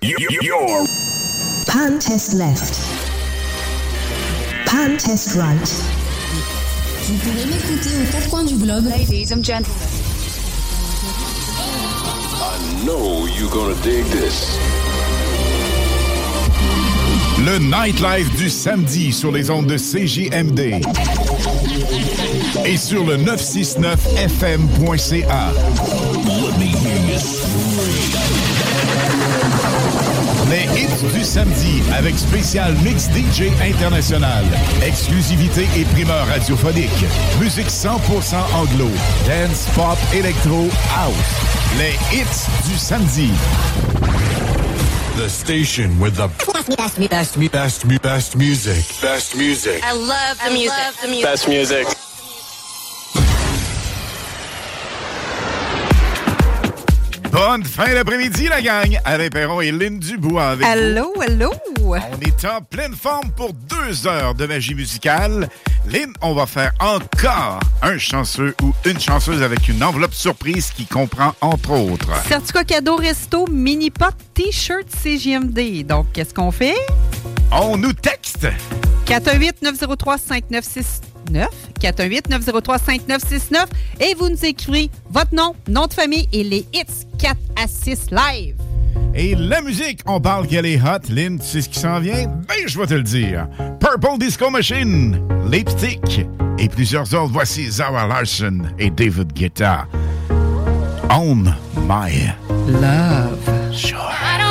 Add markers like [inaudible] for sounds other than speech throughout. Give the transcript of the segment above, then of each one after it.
You're Pan test left. Pan test right. Vous pouvez m'écouter aux quatre coins du globe. Ladies and gentlemen. I know you're gonna dig this. Le nightlife du samedi sur les ondes de CJMD et sur le 969fm.ca. Les hits du samedi avec spécial mix DJ international, exclusivité et primeur radiophonique, musique 100% anglo, dance, pop, électro, house. Les hits du samedi. The station with the best, best, best, best, best music. Best music. I love the music. the music. Best music. Bonne fin d'après-midi, la gang! Alain Perron et Lynn Dubois avec Allô, vous. allô! On est en pleine forme pour deux heures de magie musicale. Lynn, on va faire encore un chanceux ou une chanceuse avec une enveloppe surprise qui comprend, entre autres... Certificat cadeau resto, mini pot, t-shirt CGMD. Donc, qu'est-ce qu'on fait? On nous texte! 418-903-5969. 418-903-5969. Et vous nous écrivez votre nom, nom de famille et les hits 4 à 6 live. Et la musique, on parle qu'elle est hot. Lynn, tu sais ce qui s'en vient? Ben, je vais te le dire. Purple Disco Machine, Lipstick et plusieurs autres. Voici Zara Larson et David Guetta. On My Love. Sure.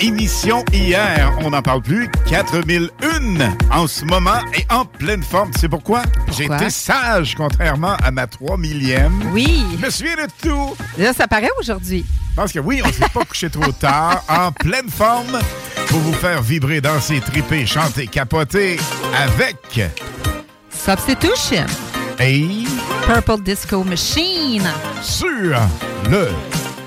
émission hier. On n'en parle plus. 4001 en ce moment et en pleine forme. C'est pourquoi, j'ai été sage, contrairement à ma 3 millième. Oui. Je me souviens de tout. Là, ça paraît aujourd'hui. Parce que oui, on ne s'est pas couché trop tard. En pleine forme pour vous faire vibrer, danser, triper, chanter, capoter avec... Substitution. Et... Purple Disco Machine. Sur le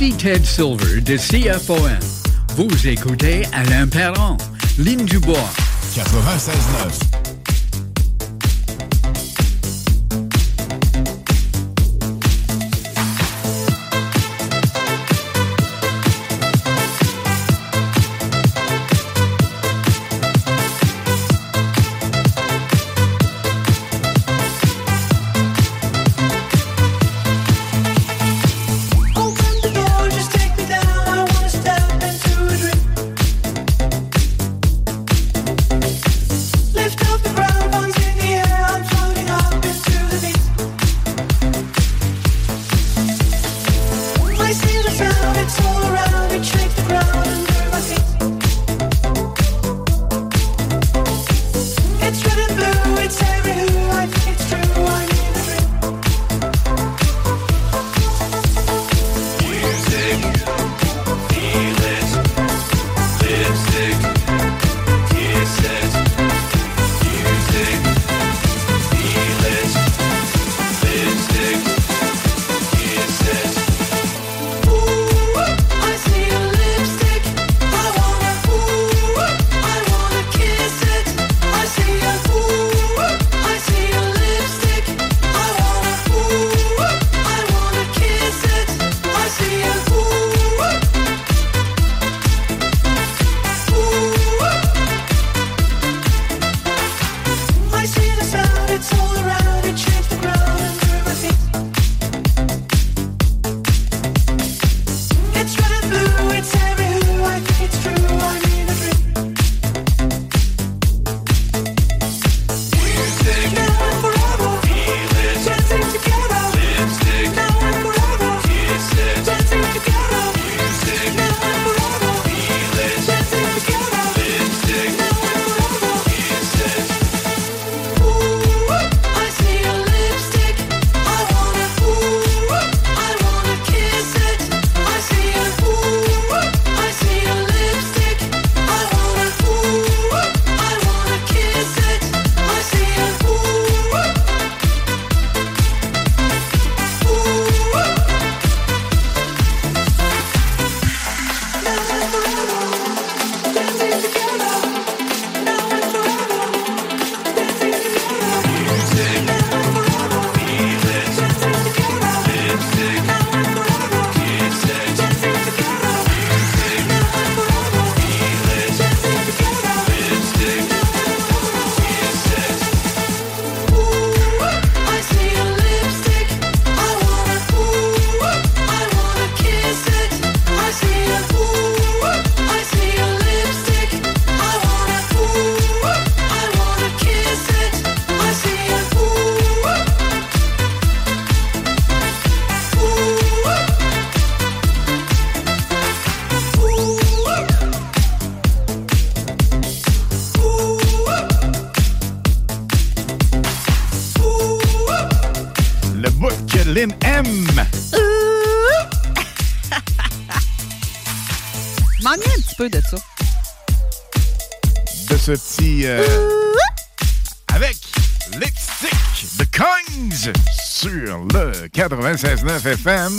Ici Ted Silver de CFOM. Vous écoutez Alain Perron, Ligne Dubois. 96.9. FM.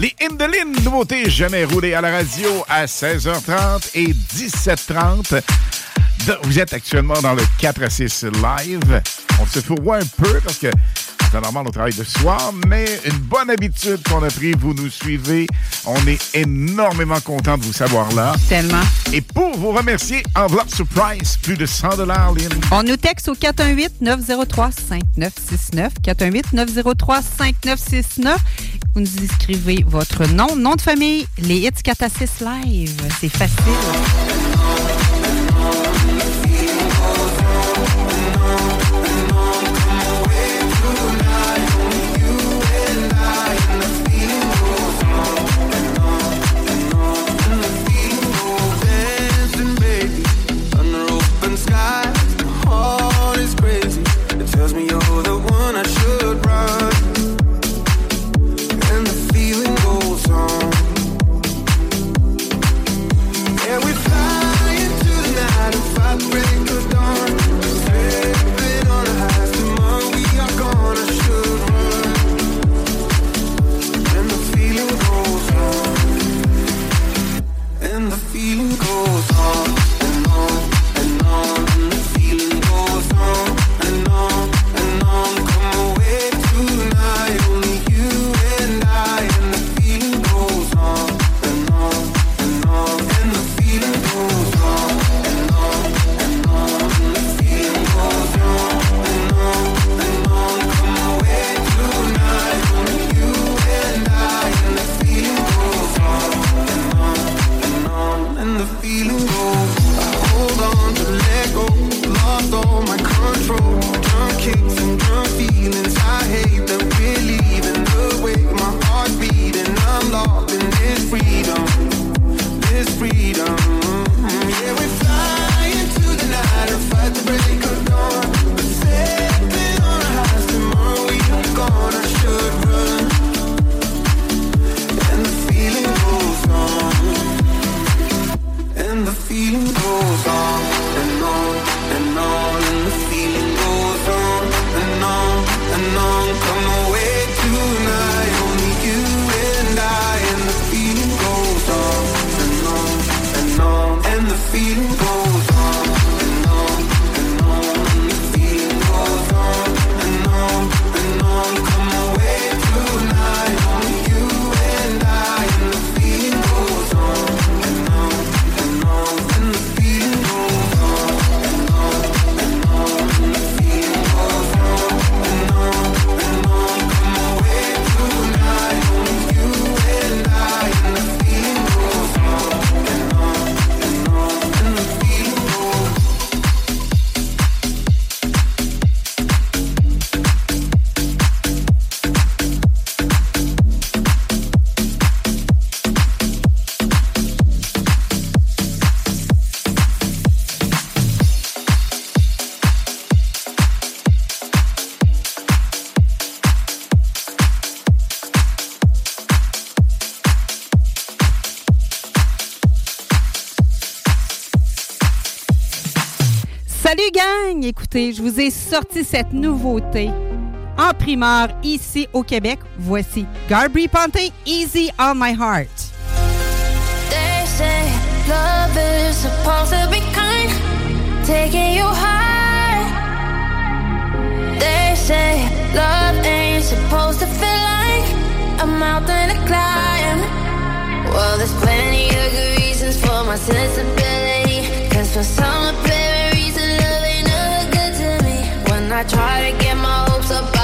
Les Indelines, nouveautés jamais roulées à la radio à 16h30 et 17h30. Vous êtes actuellement dans le 4 à 6 live. On se fourvoie un peu parce que c'est normal, on travaille de soir, mais une bonne habitude qu'on a pris, vous nous suivez. On est énormément content de vous savoir là. Tellement. Et pour vous remercier, enveloppe surprise, plus de 100 dollars, On nous texte au 418-903-5969. 418-903-5969. Vous nous inscrivez votre nom, nom de famille, les hits 4 live. C'est facile. Écoutez, je vous ai sorti cette nouveauté en primeur ici au Québec. Voici Garbry Ponte, Easy on My Heart. They say love is supposed to be kind, taking you high. They say love ain't supposed to feel like a mountain to climb. Well, there's plenty of good reasons for my sensibility. Cause for some apparent I try to get my hopes up,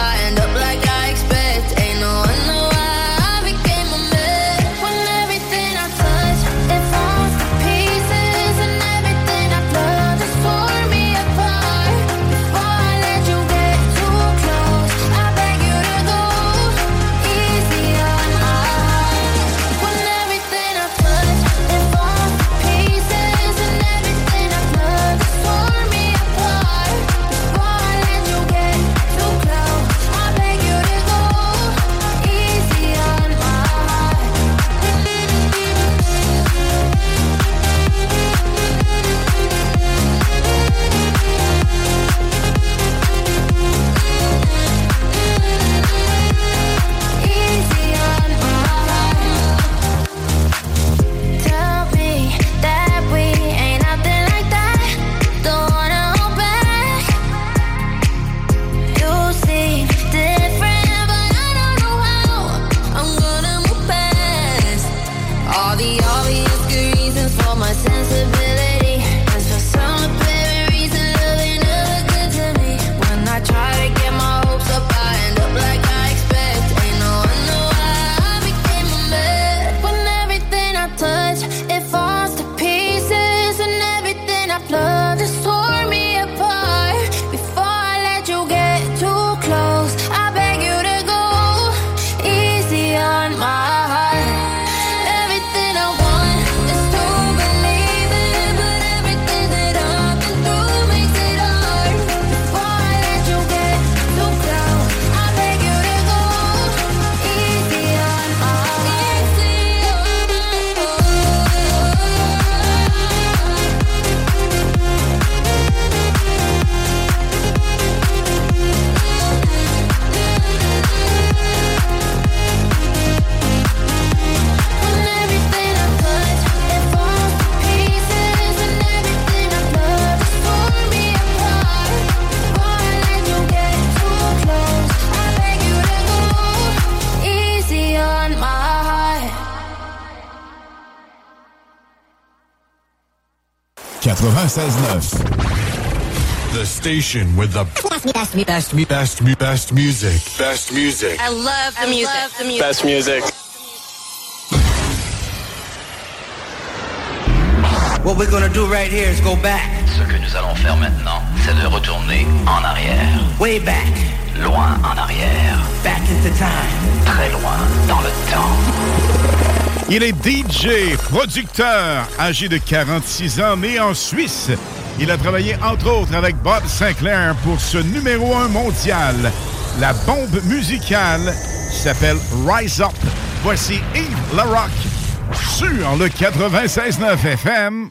96.9. The station with the best, best, best, best, best music. Best music. I love the music. Best music. What we're gonna do right here is go back. Ce que nous allons faire maintenant, c'est de retourner en arrière. Way back. Loin en arrière. Back into time. Très loin dans le temps. Il est DJ, producteur, âgé de 46 ans, né en Suisse. Il a travaillé entre autres avec Bob Sinclair pour ce numéro 1 mondial. La bombe musicale s'appelle Rise Up. Voici Yves Larocque sur le 96.9 FM.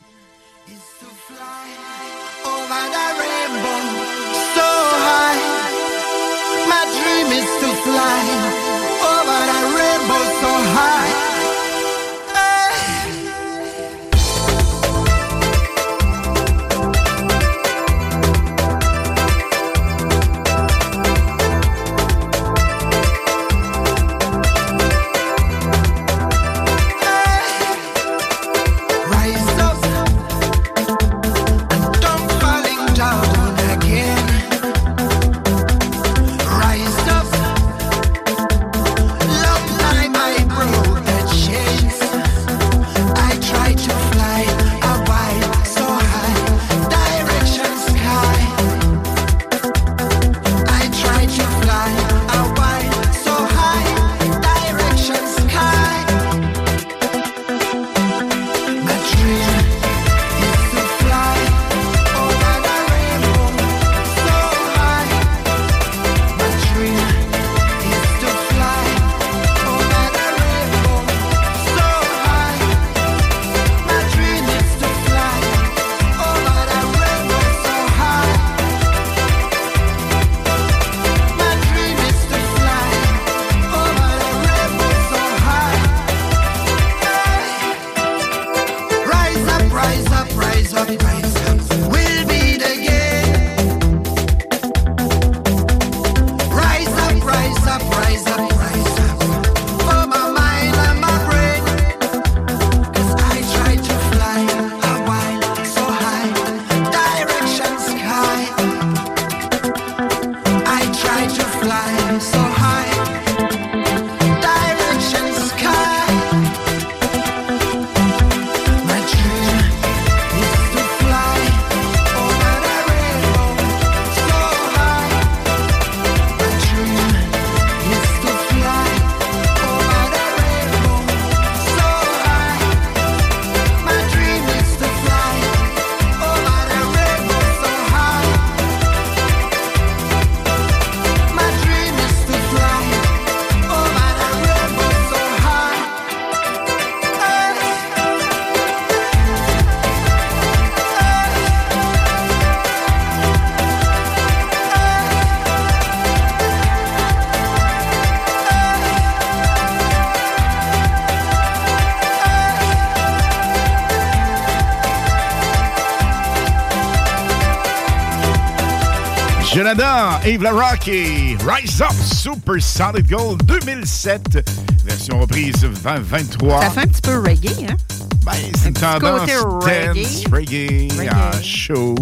Jonathan, Yves Larocque et Rise Up Super Solid Gold 2007, version reprise 2023. Ça fait un petit peu reggae, hein? Ben, c'est une tendance côté dance, reggae. reggae, Reggae. en show.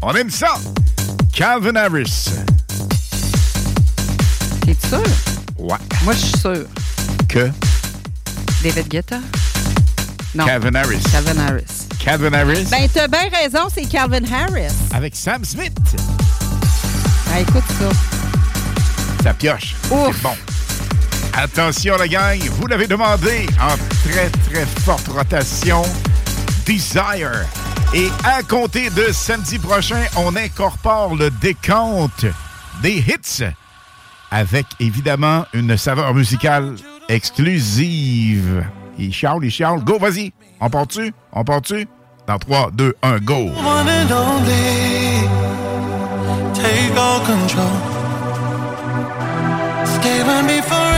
On aime ça. Calvin Harris. T'es sûr? Ouais. Moi, je suis sûr. Que? David Guetta? Non. Calvin Harris. Calvin Harris. Calvin Harris Ben, t'as bien raison, c'est Calvin Harris. avec Sam Smith. Ah, écoute ça. Ça pioche. C'est bon. Attention, la gang, vous l'avez demandé en très, très forte rotation. Desire. Et à compter de samedi prochain, on incorpore le décompte des hits avec évidemment une saveur musicale exclusive. Il chiale, il chiale. Go, vas-y. On part-tu? On part-tu? Dans 3, 2, 1, go. One and only, take all control. Stay with me forever,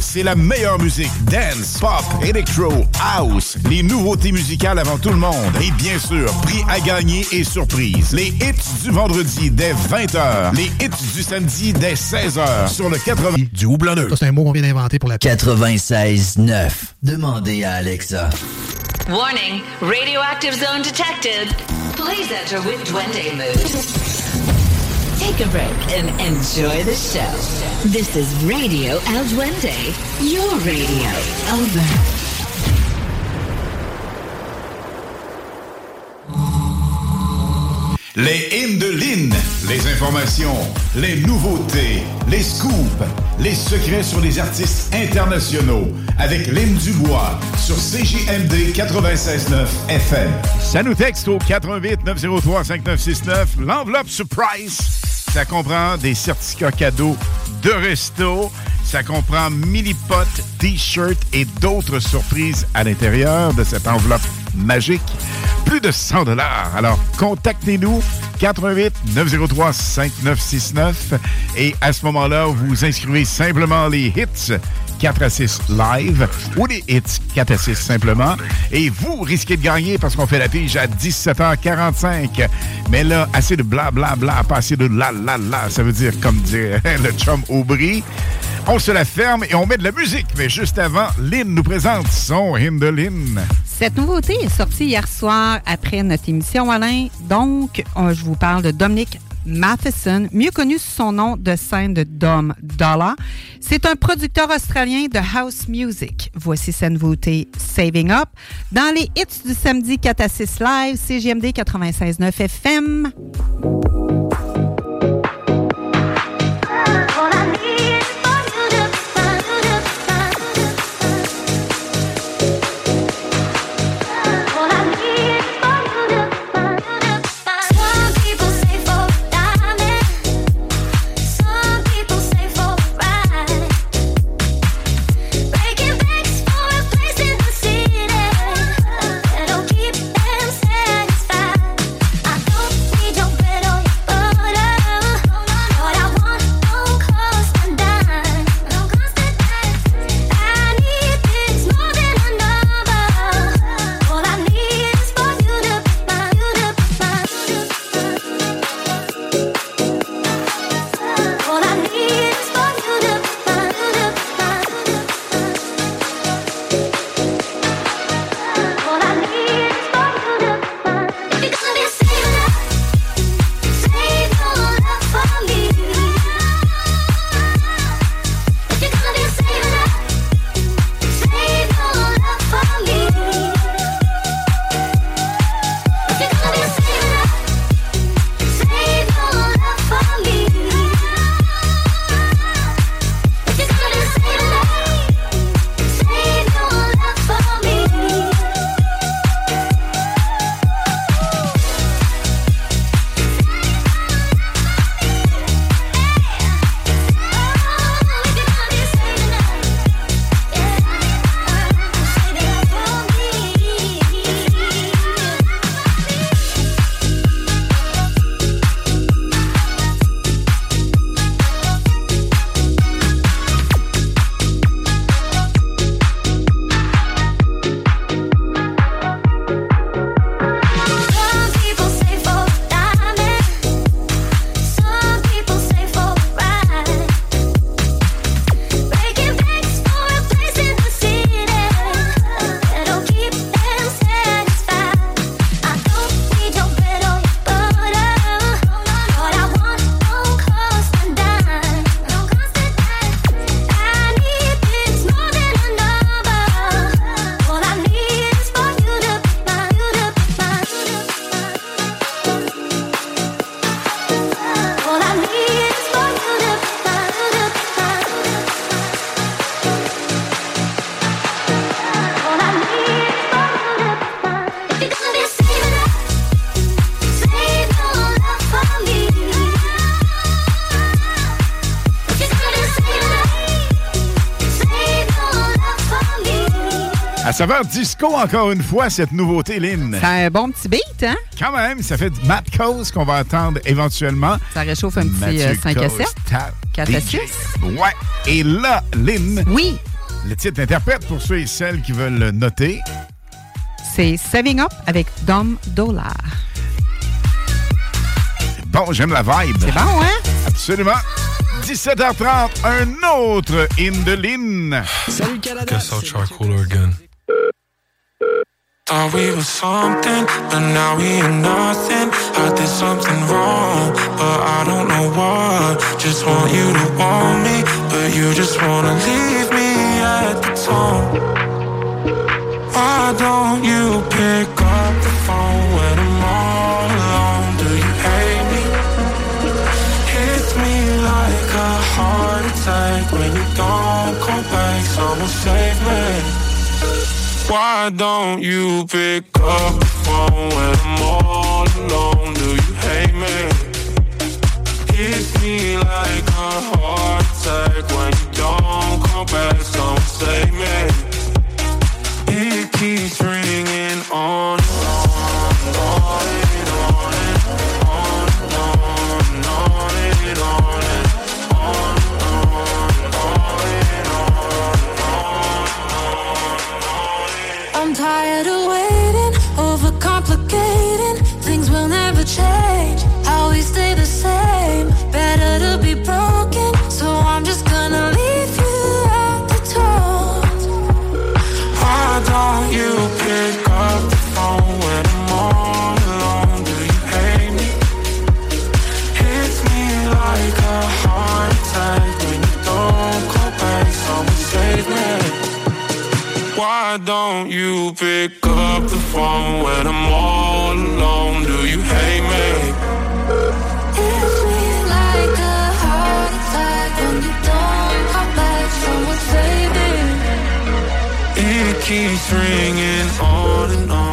c'est la meilleure musique. Dance, pop, electro, house. Les nouveautés musicales avant tout le monde. Et bien sûr, prix à gagner et surprise. Les hits du vendredi dès 20h. Les hits du samedi dès 16h sur le 80 du houblonneux. Ça, c'est un mot qu'on vient d'inventer pour la 96.9. Demandez à Alexa. Warning, radioactive zone detected. Please enter with Duende mood. Take a break and enjoy the show. This is Radio El Duende, your radio. Over. Les hymnes de Lynn, les informations, les nouveautés, les scoops, les secrets sur les artistes internationaux avec Lynn Dubois sur CJMD 96.9 FM. Ça nous texte au 88 903 5969. L'enveloppe surprise, ça comprend des certificats cadeaux de resto. Ça comprend mini-pot, t-shirt et d'autres surprises à l'intérieur de cette enveloppe magique. Plus de 100 dollars. Alors, contactez-nous 88 903 5969 et à ce moment-là, vous inscrivez simplement les hits 4 à 6 live ou les hits 4 à 6 simplement et vous risquez de gagner parce qu'on fait la pige à 17h45. Mais là, assez de bla bla bla, pas assez de la la la, ça veut dire comme dire [laughs] le chum Aubry. On se la ferme et on met de la musique. Mais juste avant, Lynn nous présente son hymne de Lynn. Cette nouveauté est sortie hier soir après notre émission, Alain. Donc, on- je vous parle de Dominic Matheson, mieux connu sous son nom de scène de Dom Dollar. C'est un producteur australien de house music. Voici sa nouveauté Saving Up dans les hits du samedi 4 à 6 live, CGMD 96.9 FM. Saveur disco, encore une fois, cette nouveauté, Lynn. C'est un bon petit beat, hein? Quand même, ça fait du Matt Coase qu'on va attendre éventuellement. Ça réchauffe un petit Mathieu euh, 5 à Coase, 7. ta 4 à DJ. 6. Ouais. Et là, Lynn. Oui. Le titre interprète pour ceux et celles qui veulent le noter. C'est Saving Up avec Dom Dollar. Bon, j'aime la vibe. C'est bon, hein? Absolument. 17h30, un autre in the Lynn. Salut Canada. Guess I'll again. Thought we were something, but now we ain't nothing. I did something wrong, but I don't know what. Just want you to want me, but you just wanna leave me at the tone. Why don't you pick up the phone when I'm all alone? Do you hate me? Hits me like a heart attack when you don't come back. Someone save me. Why don't you pick up the phone when I'm all alone? Do you hate me? Hits me like a heart attack when you don't come back. Someone save me. It keeps ringing on Why don't you pick up the phone when I'm all alone? Do you hate me? Like a heart attack when you don't come back. It keeps ringing on and on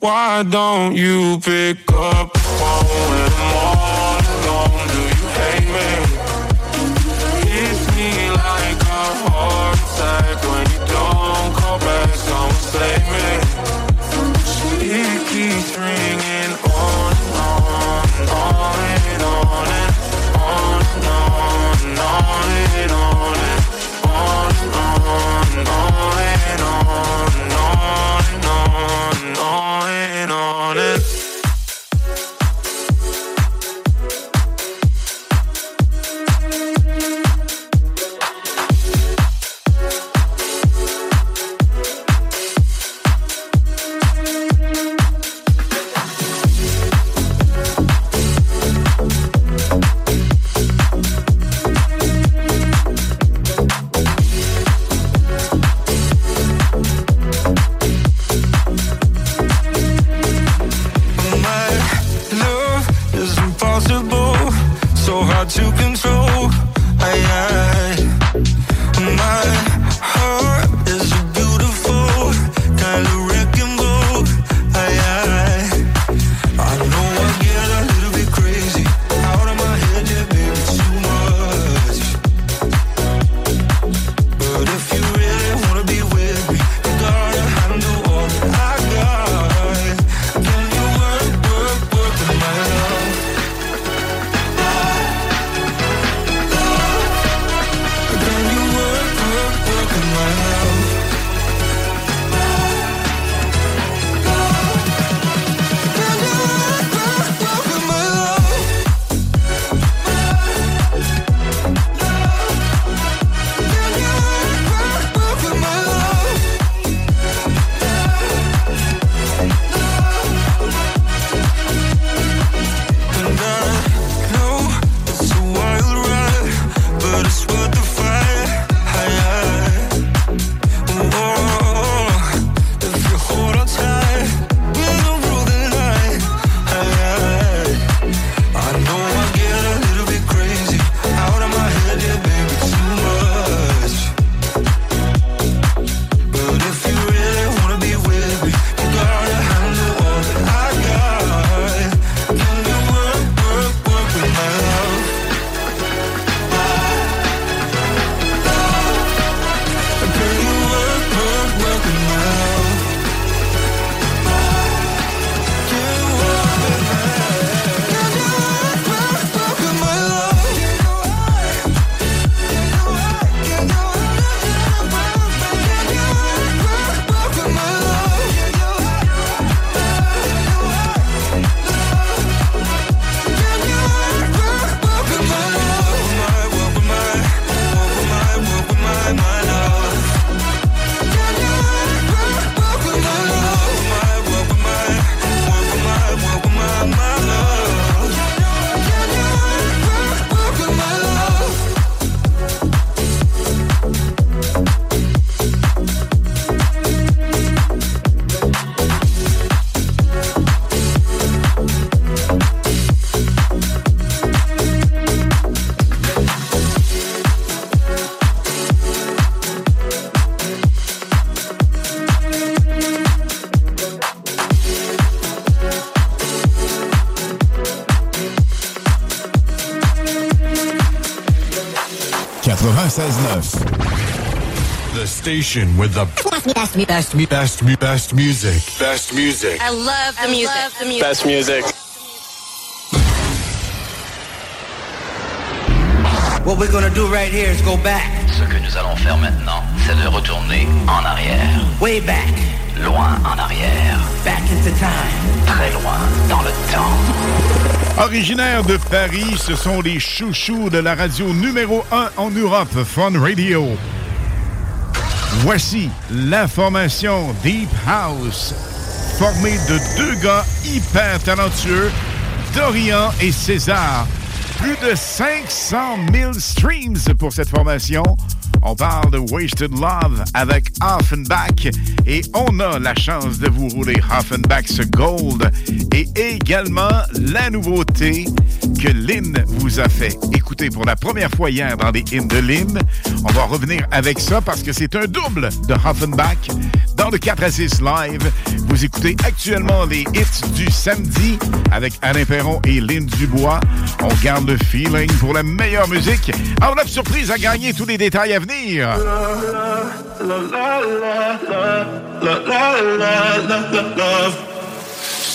Why don't you pick up phone when station with the best, best, best, best, best music. Best music. I love the music. the music. Best music. What we're gonna do right here is go back. Ce que nous allons faire maintenant, c'est de retourner en arrière. Way back. Loin en arrière. Back into time. Très loin dans le temps. Originaires de Paris, ce sont les chouchous de la radio numéro 1 en Europe, Fun Radio. Voici la formation Deep House, formée de deux gars hyper talentueux, Dorian et César. Plus de 500 000 streams pour cette formation. On parle de Wasted Love avec Offenbach et on a la chance de vous rouler Offenbach's Gold et également la nouveauté que Lynn vous a fait écouter pour la première fois hier dans les hymnes de Lynn. On va revenir avec ça parce que c'est un double de Offenbach dans le 4 à 6 live. Vous écoutez actuellement les hits du samedi avec Alain Perron et Lynn Dubois. On garde le feeling pour la meilleure musique. Enveloppe surprise à gagner tous les détails à venir.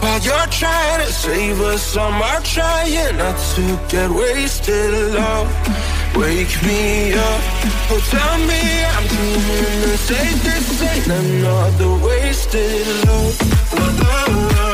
While you're trying to save us, I'm trying not to get wasted love. Wake me up, oh tell me I'm dreaming say this ain't another wasted love. La, la,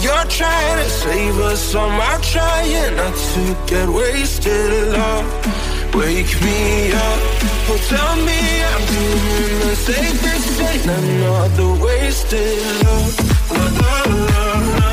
You're trying to save us, I'm trying not to get wasted love. Wake me up, oh tell me I'm doing the same this ain't another wasted love. La, la, la,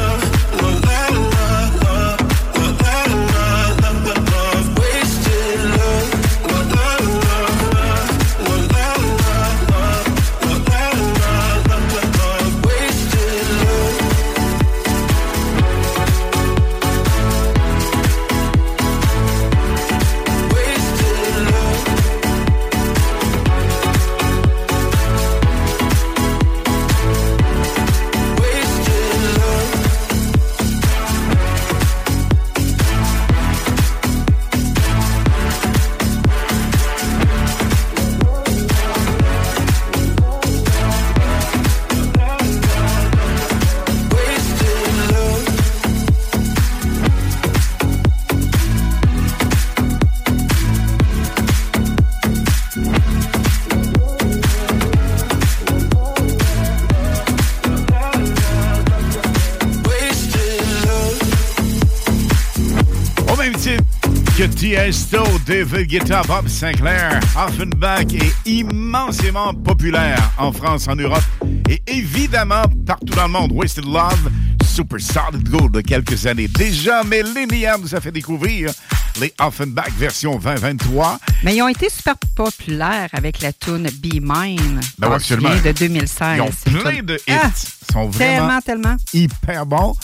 Tiesto, David Guetta, Bob Sinclair, Offenbach est immensément populaire en France, en Europe et évidemment partout dans le monde. Wasted Love, Super Solid Gold de quelques années déjà, mais Linéa nous a fait découvrir les Offenbach version 2023. Mais ils ont été super populaires avec la tune Be Mine. Ben absolument. juillet de 2016. Ils ont plein de hits. Ah, Ils sont vraiment Tellement, tellement. hyper bons.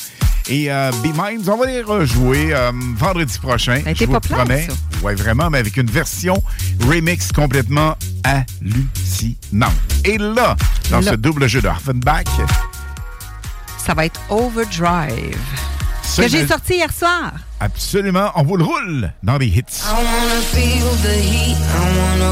Et euh, Be Minds, on va les rejouer euh, vendredi prochain. Été je vous le populaire, promets. ça. Ouais, vraiment, mais avec une version remix complètement hallucinante. Et là, dans Là. ce double jeu de Offenbach, Ça va être Overdrive. Que j'ai sorti hier soir. absolument, on vous le roule dans les hits. I wanna feel the heat, I wanna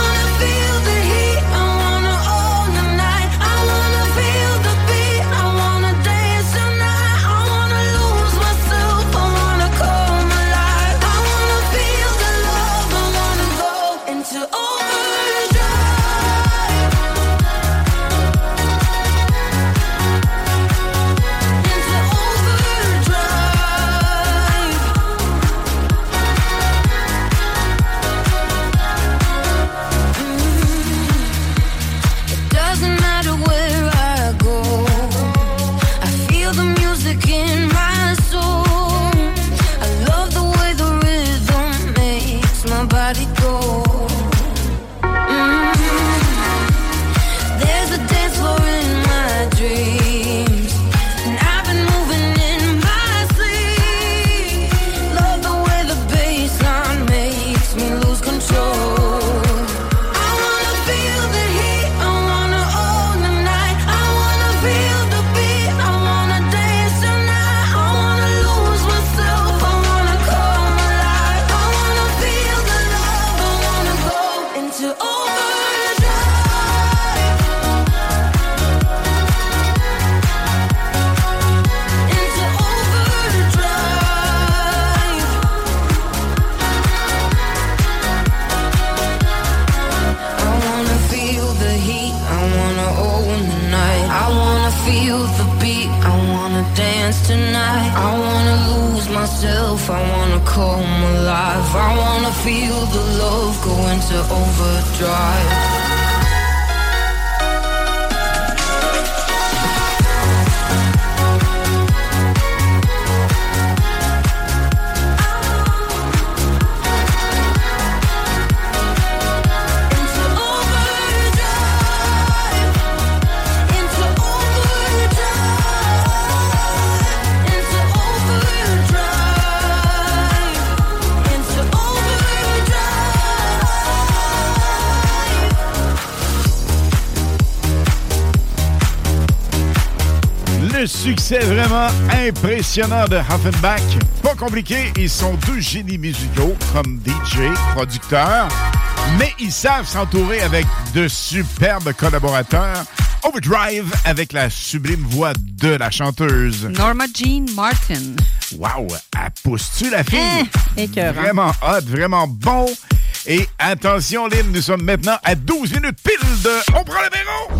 I wanna come alive. I wanna feel the love go into overdrive. Le succès vraiment impressionnant de Huffenbach. Pas compliqué, ils sont deux génies musicaux comme DJ, producteurs, mais ils savent s'entourer avec de superbes collaborateurs. Overdrive avec la sublime voix de la chanteuse. Norma Jean Martin. Wow, elle pousse-tu la fille? Eh. Vraiment hot, vraiment bon. Et attention, Lynn, nous sommes maintenant à 12 minutes pile de On prend l'apéro!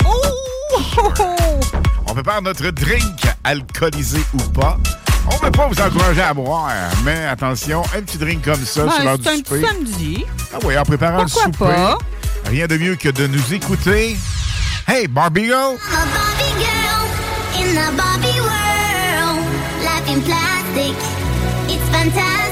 On prépare notre drink, alcoolisé ou pas. On ne veut pas vous encourager à boire, mais attention, un petit drink comme ça Ouais, sur l'heure du c'est un souper. petit samedi. Ah oui, en préparant Pourquoi le souper. pas? Rien de mieux que de nous écouter. Hey, Barbie Girl! A Barbie girl in the Barbie world. Life in plastic, it's fantastic.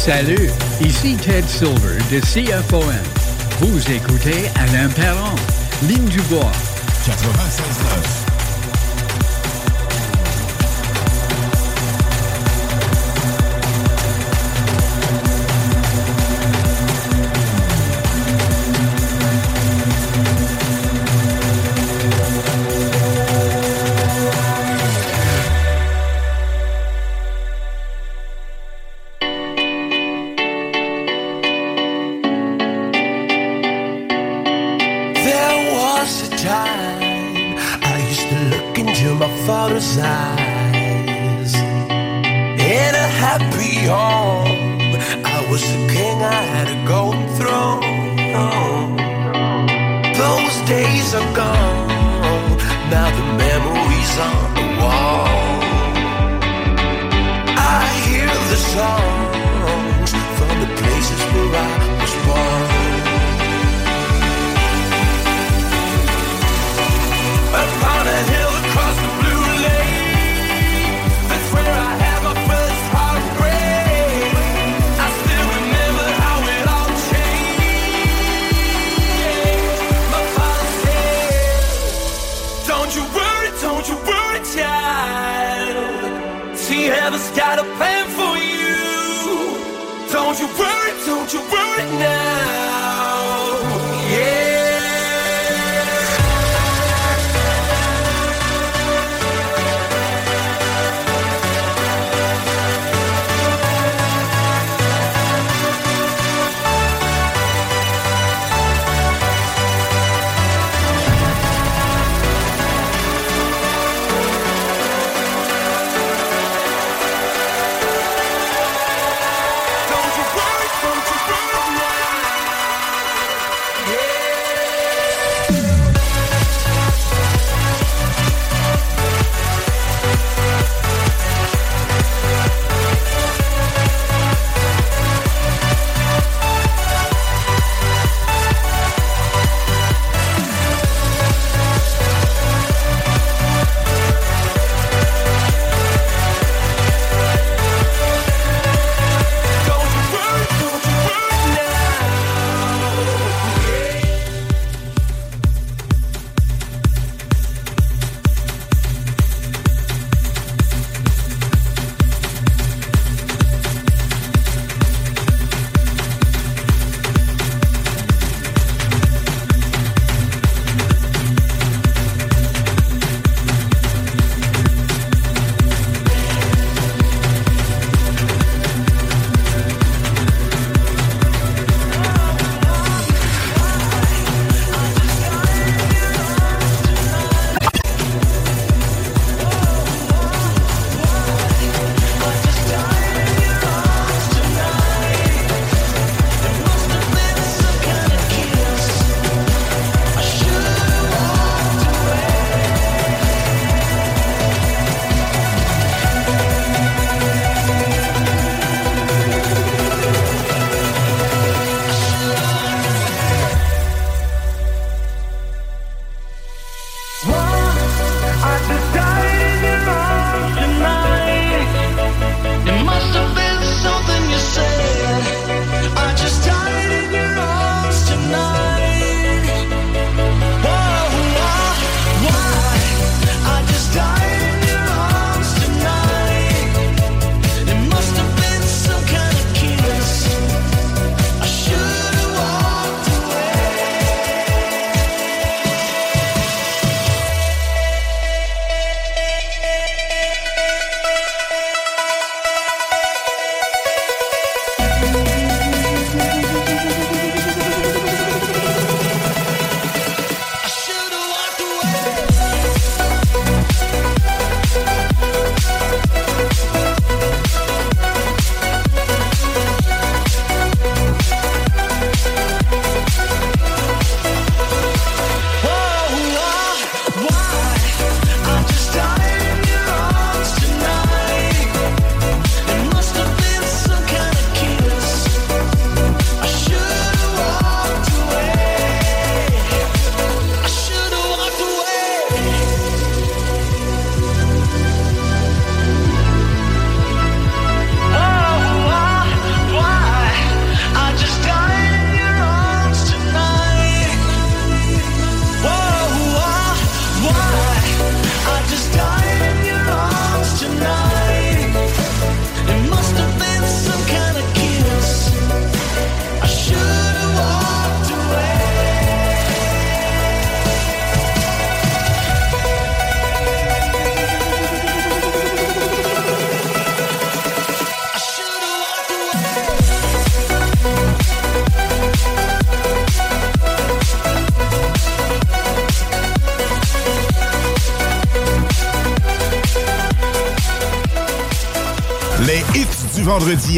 Salut, ici Ted Silver de CFOM. Vous écoutez Alain Perron, Ligne du Bois.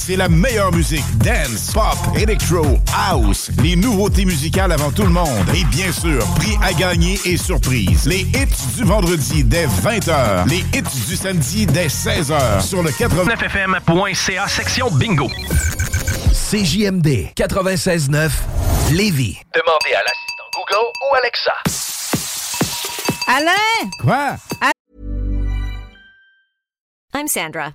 c'est la meilleure musique. Dance, pop, electro, house. Les nouveautés musicales avant tout le monde. Et bien sûr, prix à gagner et surprise. Les hits du vendredi dès 20h. Les hits du samedi dès 16h sur le 9fm.ca section bingo. CJMD 96.9 Lévis. Demandez à l'assistant Google ou Alexa. Alain! Quoi? I'm Sandra,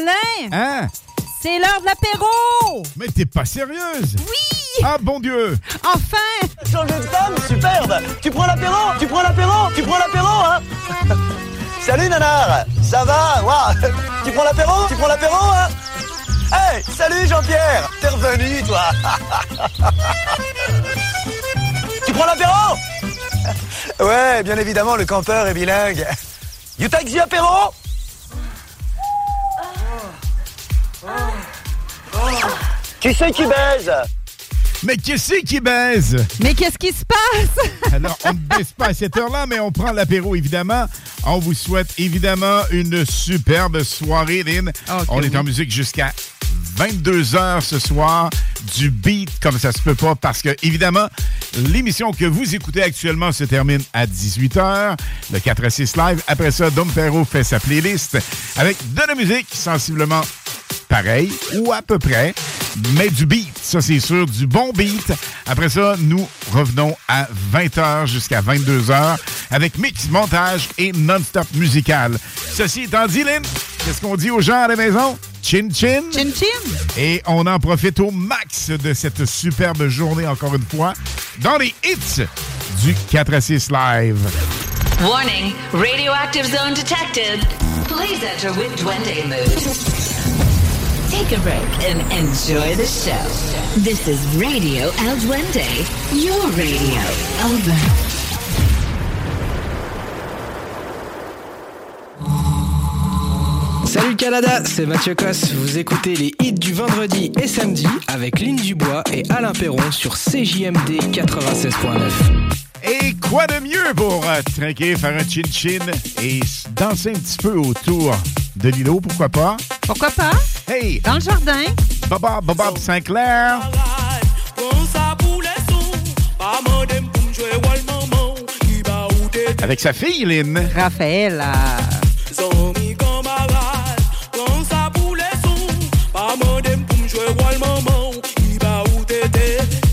Alain! Hein? C'est l'heure de l'apéro! Mais t'es pas sérieuse? Oui! Ah, bon Dieu! Enfin! Changer de femme, superbe Tu prends l'apéro Tu prends l'apéro Tu prends l'apéro, hein? [laughs] Salut Nanar Ça va? [laughs] Tu prends l'apéro Tu prends l'apéro, hein? Hey Salut Jean-Pierre T'es revenu, toi [laughs] Tu prends l'apéro? Ouais, bien évidemment, le campeur est bilingue. You take the apéro? Qui c'est qui baise Mais qui c'est qui baise? Mais qu'est-ce qui se passe? [laughs] Alors, on ne baisse pas à cette heure-là, mais on prend l'apéro, évidemment. On vous souhaite, évidemment, une superbe soirée, Lynn. On est oui. en musique jusqu'à 22h ce soir. Du beat comme ça se peut pas, parce que, évidemment, l'émission que vous écoutez actuellement se termine à 18h, le 4 à 6 live. Après ça, Dom Perrault fait sa playlist avec de la musique sensiblement pareil ou à peu près, mais du beat. Ça, c'est sûr, du bon beat. Après ça, nous revenons à 20h jusqu'à 22h avec mix, montage et non-stop musical. Ceci étant dit, Lynn, qu'est-ce qu'on dit aux gens à la maison? Chin chin. Chin chin. Et on en profite au max de cette superbe journée, encore une fois, dans les hits du 4 à 6 live. Warning, radioactive zone detected. Please enter with Duende mood. Take a break and enjoy the show. This is Radio El Duende, your radio. Over. Salut Canada, c'est Mathieu Cosse. Vous écoutez les hits du vendredi et samedi avec Lynn Dubois et Alain Perron sur CJMD 96.9. Et quoi de mieux pour euh, trinquer, faire un chin-chin et danser un petit peu autour de l'îlot, pourquoi pas? Pourquoi pas? Hey! Dans le jardin. Bob Bob Sinclair. Avec sa fille, Lynn. Raphaël.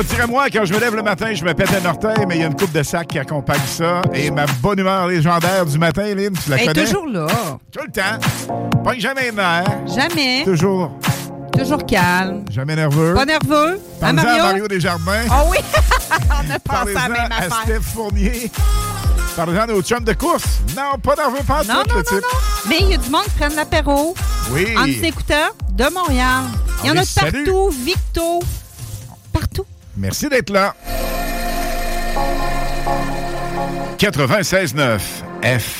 on dirait moi, quand je me lève le matin, je me pète un orteil, mais il y a une coupe de sac qui accompagne ça. Et ma bonne humeur légendaire du matin, Lynn, tu la Elle est connais? toujours là. Tout le temps. Pas jamais une nerf. Jamais. Toujours. Toujours calme. Jamais nerveux. Pas nerveux. Hein, Parlez-en Mario? à Mario Desjardins. Ah oui! [laughs] On a pensé à la même à affaire. Steph Fournier. Parlez-en à nos chums de course. Non, pas nerveux, pas Non, tout, non, le non, type. non. Mais il y a du monde qui prennent l'apéro Oui. en nous écoutant de Montréal. Il y en a les de salue. partout. Victo. Merci d'être là. 96.9 FM.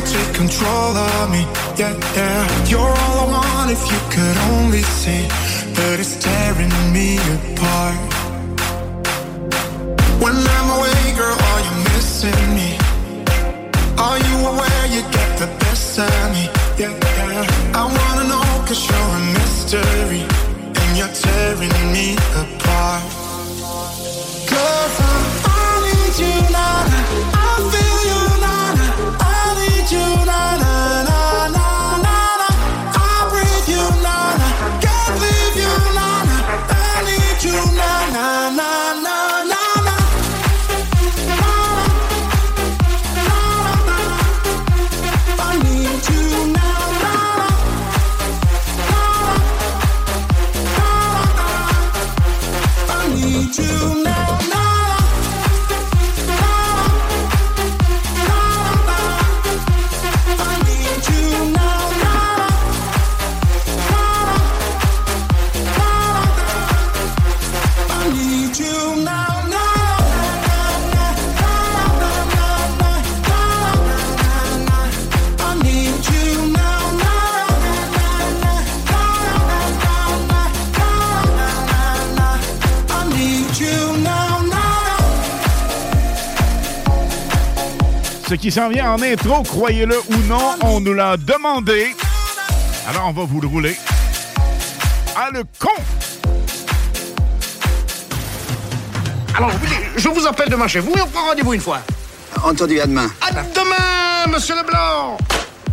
Take control of me. Yeah, yeah. You're all I want if you could only see But it's tearing me apart. Qui s'en vient en intro, croyez-le ou non, on nous l'a demandé. Alors, on va vous le rouler. Ah, le con! Alors, je vous appelle demain chez vous et on prend rendez-vous une fois. Entendu, à demain. À demain, monsieur Leblanc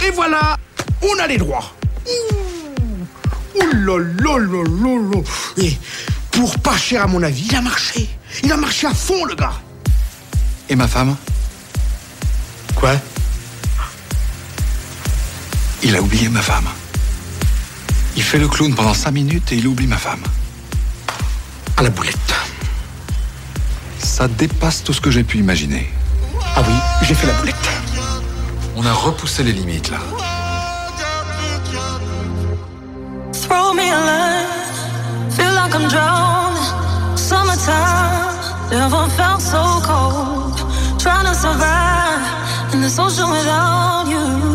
Et voilà, on a les droits. Ouh Ouh là là là Et pour pas cher à mon avis, il a marché. Il a marché à fond, le gars. Et ma femme? Quoi Il a oublié ma femme. Il fait le clown pendant cinq minutes et il oublie ma femme. À la boulette. Ça dépasse tout ce que j'ai pu imaginer. Ah oui, j'ai fait la boulette. On a repoussé les limites là. Throw me a line, feel like I'm drowning. Summertime, never felt so cold. Trying to survive in this ocean without you.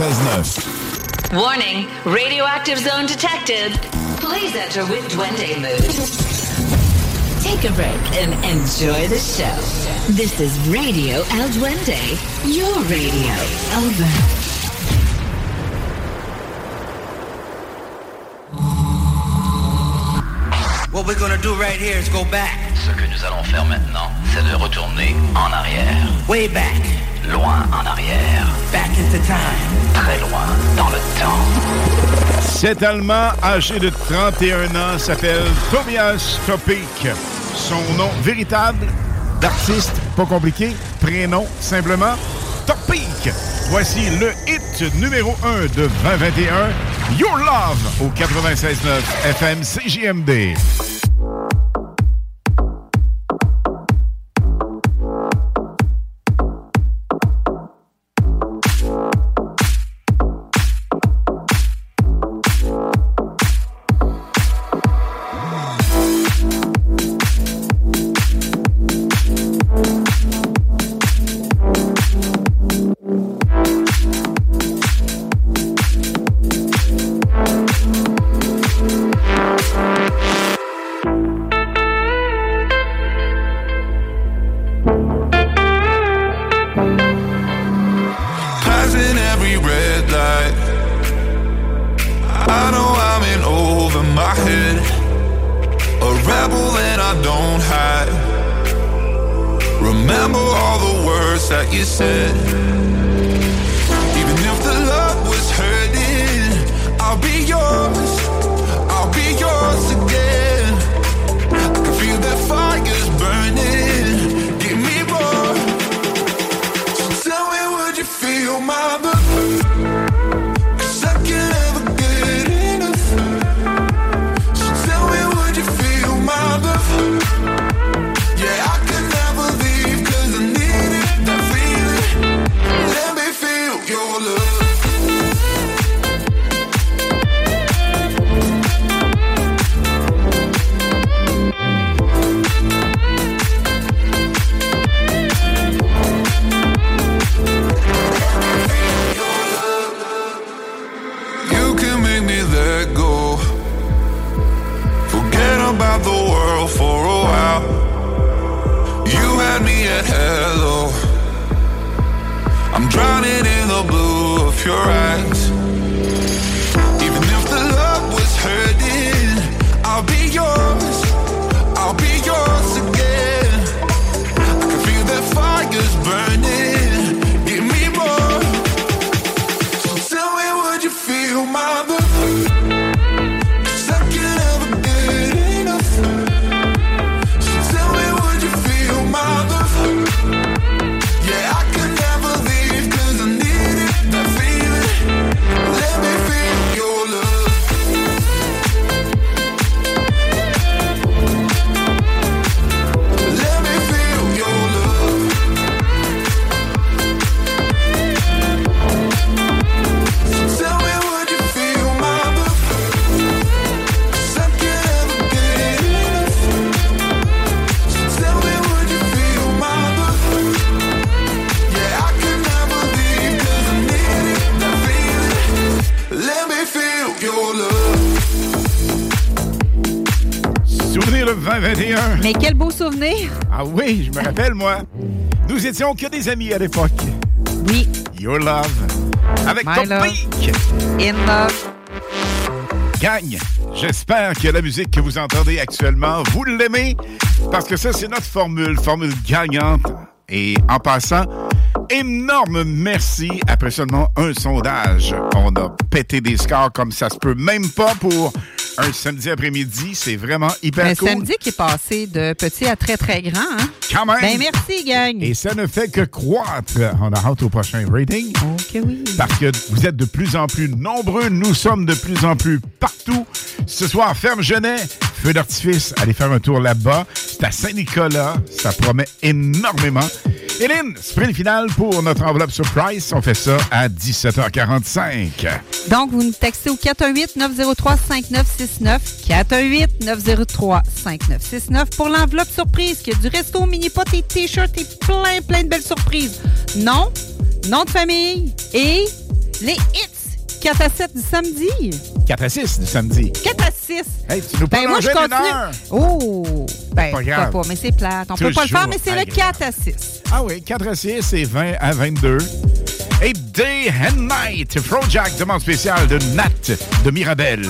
96.9. Warning, radioactive zone detected. Please enter with Duende mood. Take a break and enjoy the show. This is Radio El Duende, your radio. Over. What we're gonna do right here is go back. Ce que nous allons faire maintenant, c'est de retourner en arrière. Way back. Loin en arrière. Back into time. Très loin dans le temps. Cet Allemand, âgé de 31 ans, s'appelle Tobias Topic. Son nom véritable d'artiste, pas compliqué, prénom simplement Topic. Voici le hit numéro 1 de 2021, Your Love, au 96.9 FM CJMD. Me rappelle, moi. Nous étions que des amis à l'époque. Oui. Your Love. Avec My Top love. Peak. In love. Gagne. J'espère que la musique que vous entendez actuellement, vous l'aimez, parce que ça, c'est notre formule, formule gagnante. Et en passant, énorme merci. Après seulement un sondage, on a pété des scores comme ça se peut même pas pour un samedi après-midi. C'est vraiment hyper Un cool. samedi qui est passé de petit à très, très grand. Hein? Quand même. Ben merci, gang. Et ça ne fait que croître. On a hâte au prochain rating. Ok, oui. Parce que vous êtes de plus en plus nombreux. Nous sommes de plus en plus partout. Ce soir, Ferme Genet, feu d'artifice. Allez faire un tour là-bas. C'est à Saint-Nicolas. Ça promet énormément. Hélène, sprint final pour notre enveloppe surprise. On fait ça à 17h45. Donc, vous nous textez au 418-903-5969. 418-903-5969 pour l'enveloppe surprise qui a du resto, mini-pot et t-shirt et plein, plein de belles surprises. Nom, nom de famille et les hits 4 à 7 du samedi. 4 à 6 du samedi. 4 à 6. Hey, tu nous Ben moi, je continue. Oh! Ben, Pas grave. pas, mais c'est plate. On peut pas le faire, Toujours mais c'est le agréable. 4 à 6. Ah oui, 4 à 6 et 20 à 22. Et Day and Night, Project, demande spéciale de Nat de Mirabel.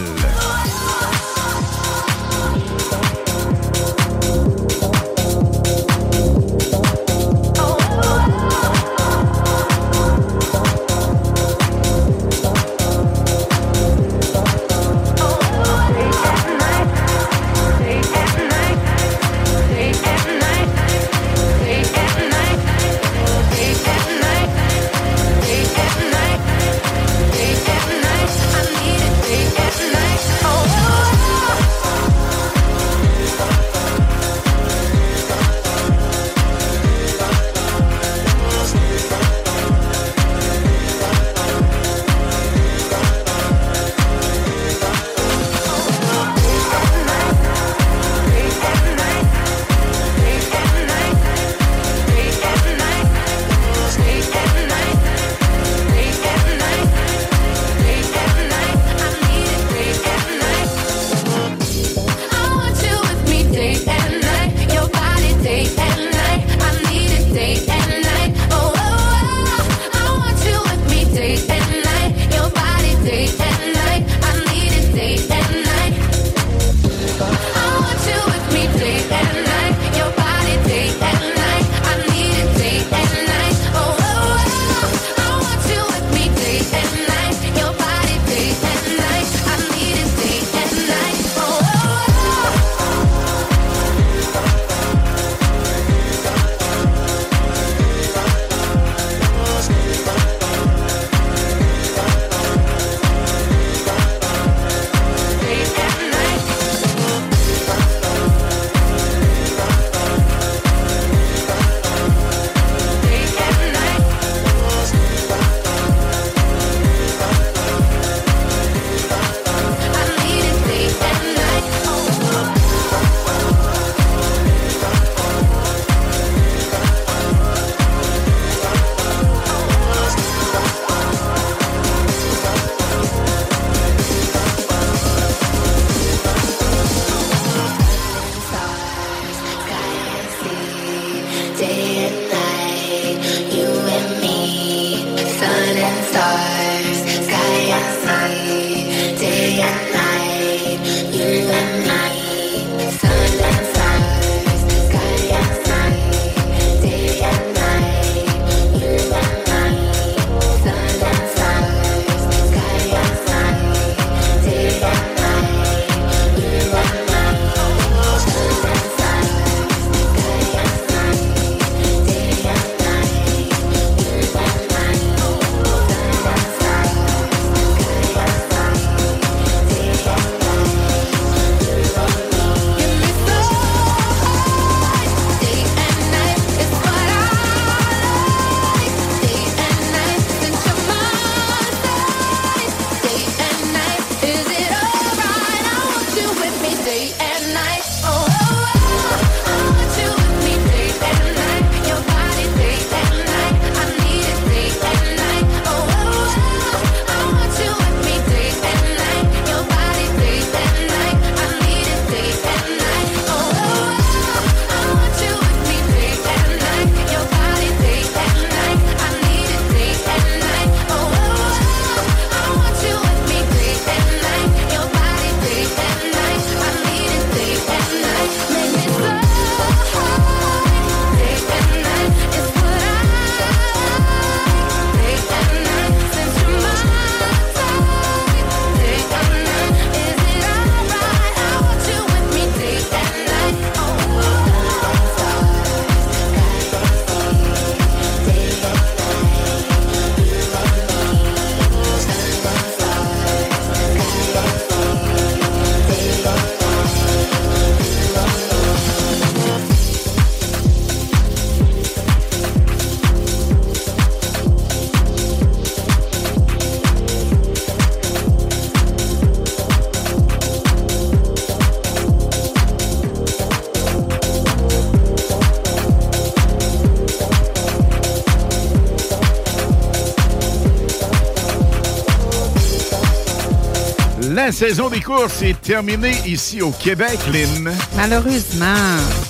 Saison des courses est terminée ici au Québec, Lynn. Malheureusement.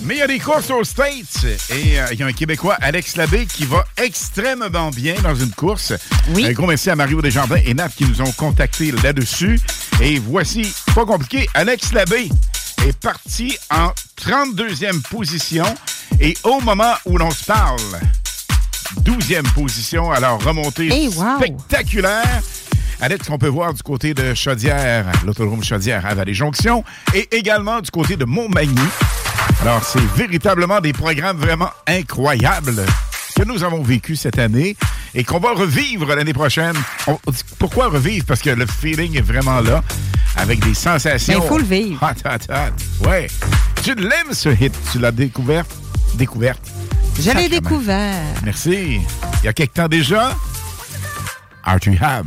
Mais il y a des courses aux States et euh, il y a un Québécois, Alex Labbé, qui va extrêmement bien dans une course. Oui. Un gros merci à Mario Desjardins et Nat qui nous ont contactés là-dessus. Et voici, pas compliqué, Alex Labbé est parti en 32e position et au moment où l'on se parle, 12e position, alors remontée Hey, wow. spectaculaire. Alex, qu'on peut voir du côté de Chaudière, l'autodrome Chaudière à Vallée-Jonction, et également du côté de Montmagny. Alors, c'est véritablement des programmes vraiment incroyables que nous avons vécu cette année et qu'on va revivre l'année prochaine. On- pourquoi revivre? Parce que le feeling est vraiment là, avec des sensations. Ben, il faut le vivre. Hot, hot, hot. Ouais. Tu l'aimes, ce hit? Tu l'as découvert? Découverte? Je l'ai découvert. Merci. Il y a quelque temps déjà, Archie Hab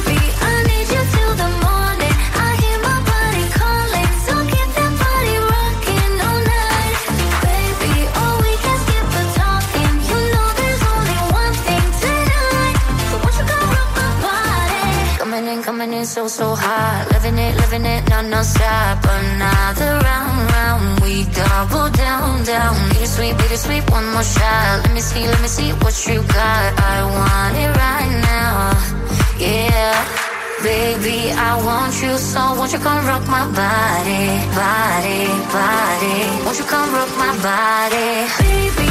so, so hot. Living it, living it, no stop. Another round, round. We double down, down. Bittersweet, bittersweet, one more shot. Let me see, let me see what you got. I want it right now. Yeah. Baby, I want you so won't you come rock my body, body, body. Won't you come rock my body? Baby,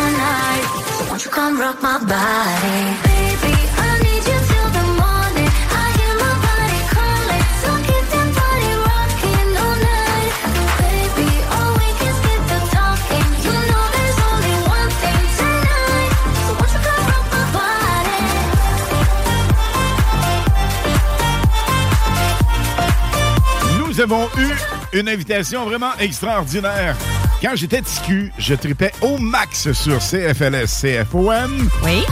come rock my body? Nous avons eu une invitation vraiment extraordinaire. Quand j'étais TQ, je tripais au max sur CFLS CFOM. Oui.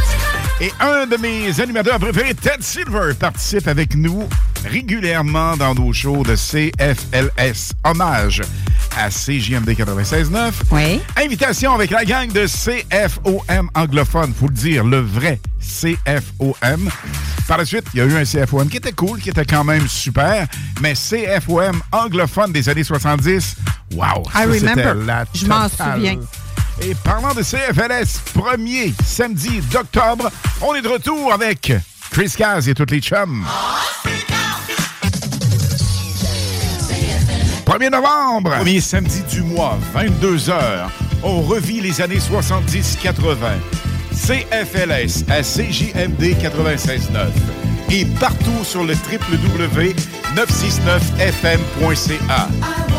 Et un de mes animateurs préférés, Ted Silver, participe avec nous régulièrement dans nos shows de CFLS. Hommage à CJMD 96.9. Oui. Invitation avec la gang de CFOM anglophone, faut le dire, le vrai CFOM. Par la suite, il y a eu un CFOM qui était cool, qui était quand même super, mais CFOM anglophone des années 70, wow! I ça, remember. la Je m'en souviens. Et parlant de CFLS, premier samedi d'octobre, on est de retour avec Chris Caz et toutes les chums. 1er novembre, premier samedi du mois, 22h, on revit les années 70-80. CFLS à CJMD 96.9 et partout sur le www.969fm.ca.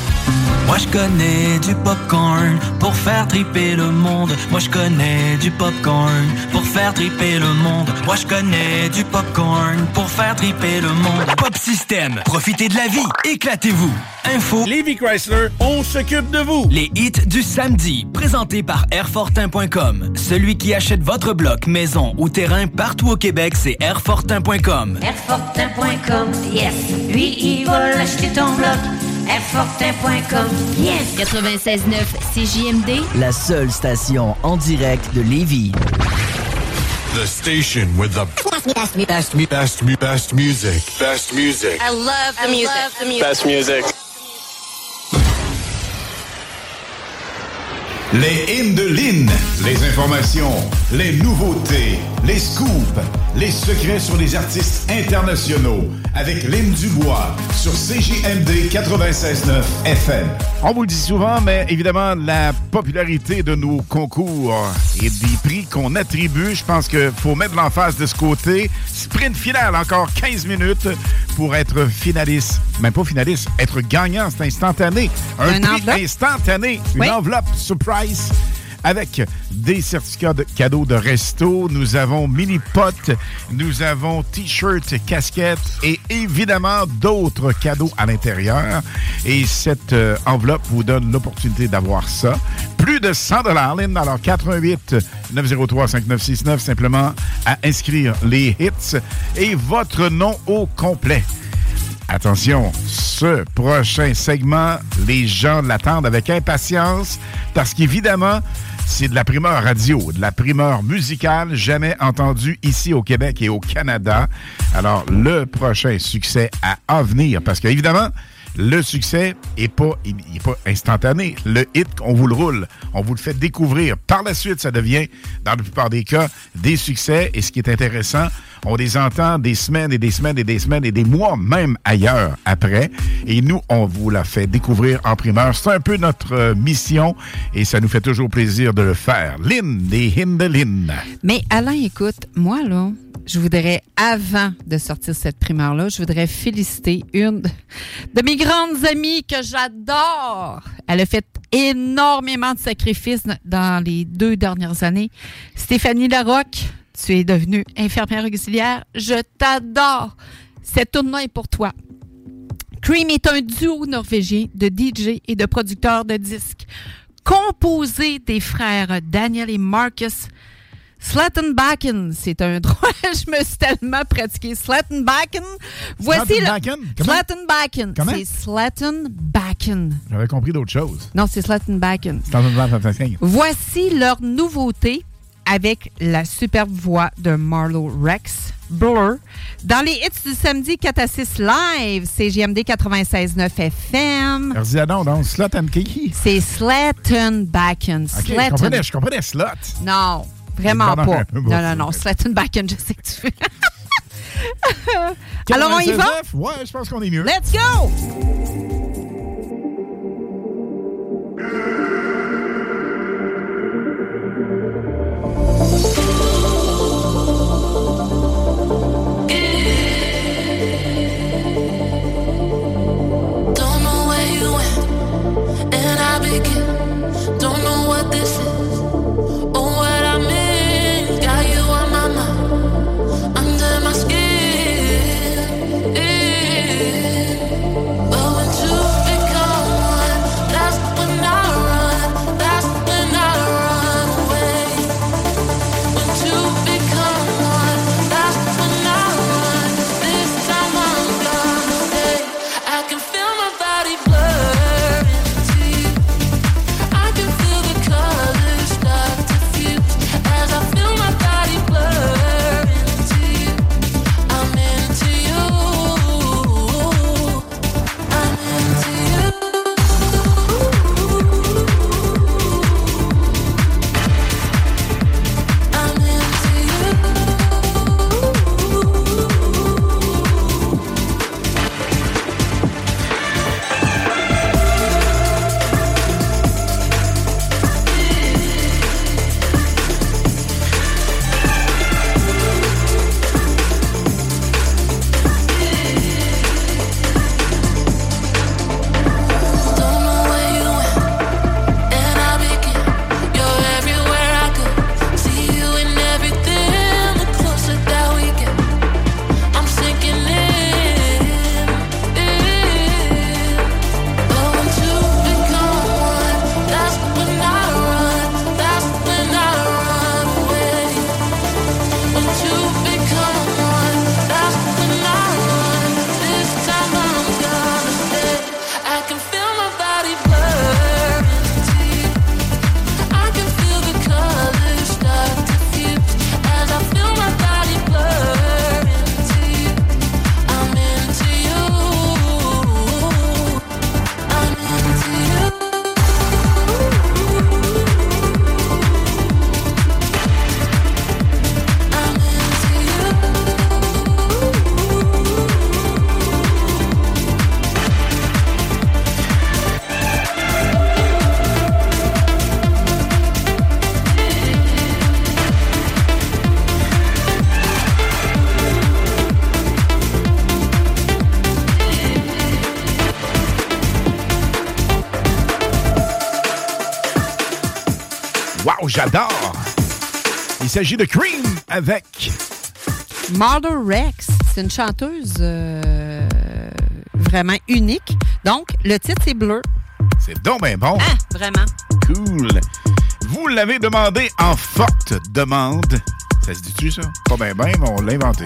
Moi je connais du popcorn pour faire triper le monde. Moi je connais du popcorn pour faire triper le monde. Moi je connais du popcorn pour faire triper le monde. Pop System, profitez de la vie, éclatez-vous. Info Lévi Chrysler, on s'occupe de vous. Les hits du samedi, présentés par Airfortin.com. Celui qui achète votre bloc, maison ou terrain partout au Québec, c'est Airfortin.com. Airfortin.com, yes. Lui, il va l'acheter ton bloc. Airfortin.com, yes. 96.9 CJMD. La seule station en direct de Lévis. The station with the best, best, best, best, best music. Best music. I love the music. Best music. Les hymnes de Lynn, les informations, les nouveautés, les scoops, les secrets sur les artistes internationaux avec Lynn Dubois sur CJMD 96.9 FM. On vous le dit souvent, mais évidemment, la popularité de nos concours et des prix qu'on attribue, je pense qu'il faut mettre l'emphase de ce côté. Sprint final, encore 15 minutes pour être finaliste. Même pas finaliste, être gagnant, c'est instantané. Un, Un prix enveloppe? instantané, une Oui. enveloppe surprise avec des certificats de cadeaux de resto. Nous avons mini pot, nous avons t-shirt, casquette et évidemment d'autres cadeaux à l'intérieur. Et cette euh, enveloppe vous donne l'opportunité d'avoir ça. Plus de 100 dollars, Lynn. Alors 88 903 5969 simplement à inscrire les hits et votre nom au complet. Attention, ce prochain segment, les gens l'attendent avec impatience parce qu'évidemment, c'est de la primeur radio, de la primeur musicale jamais entendue ici au Québec et au Canada. Alors, le prochain succès à en venir parce qu'évidemment, le succès est pas, il, il est pas instantané. Le hit, on vous le roule, on vous le fait découvrir. Par la suite, ça devient, dans la plupart des cas, des succès. Et ce qui est intéressant, on les entend des semaines et des semaines et des semaines et des mois même ailleurs après. Et nous, on vous la fait découvrir en primeur. C'est un peu notre euh, mission et ça nous fait toujours plaisir de le faire. Lynn, des hymnes de Lynn. Mais Alain, écoute, moi, là, je voudrais, avant de sortir cette primeur-là, je voudrais féliciter une de mes grandes amies que j'adore. Elle a fait énormément de sacrifices dans les deux dernières années. Stéphanie Larocque, tu es devenue infirmière auxiliaire. Je t'adore. Cette tournoi est pour toi. Cream est un duo norvégien de DJ et de producteurs de disques, composé des frères Daniel et Marcus Slattenbacken. C'est un droit. [laughs] Je me suis tellement pratiqué. Slattenbacken. Voici le. Slattenbacken? Comment? Slattenbacken. Comment? C'est Slattenbacken. J'avais compris d'autres choses. Non, c'est Slattenbacken. C'est en train de faire ça. Voici leur nouveauté avec la superbe voix de Marlo Rex, Blur. Dans les hits du samedi 4 à 6 live, c'est JMD 96.9 FM. Alors, dis donc, donc, slot and kiki. C'est Slattenbacken. OK, je Slatten- comprenais, je comprenais slot. Non, vraiment pas. [laughs] peu Non, non, non. Slattenbacken, je sais que tu fais. [laughs] Alors, on y va? 96.9? Ouais, je pense qu'on est mieux. Let's go! S'agit de Cream avec Mother Rex, c'est une chanteuse euh, vraiment unique. Donc, le titre, c'est Bleu. C'est donc bien bon. Ah, vraiment. Cool. Vous l'avez demandé en forte demande. Ça se dit-tu, ça? Pas bien, bien, mais on l'a inventé.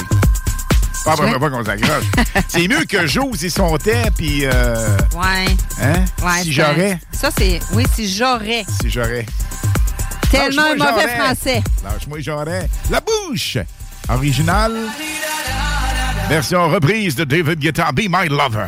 Pas vraiment pas qu'on s'accroche. [laughs] c'est mieux que j'ose et son thé, puis. Euh, Ouais. hein? Ouais, si j'aurais. Ça, c'est. Oui, si j'aurais. Si j'aurais. Tellement un mauvais j'aurais. Lâche-moi, j'aurais. La bouche. Original. Version reprise de David Guetta, Be My Lover.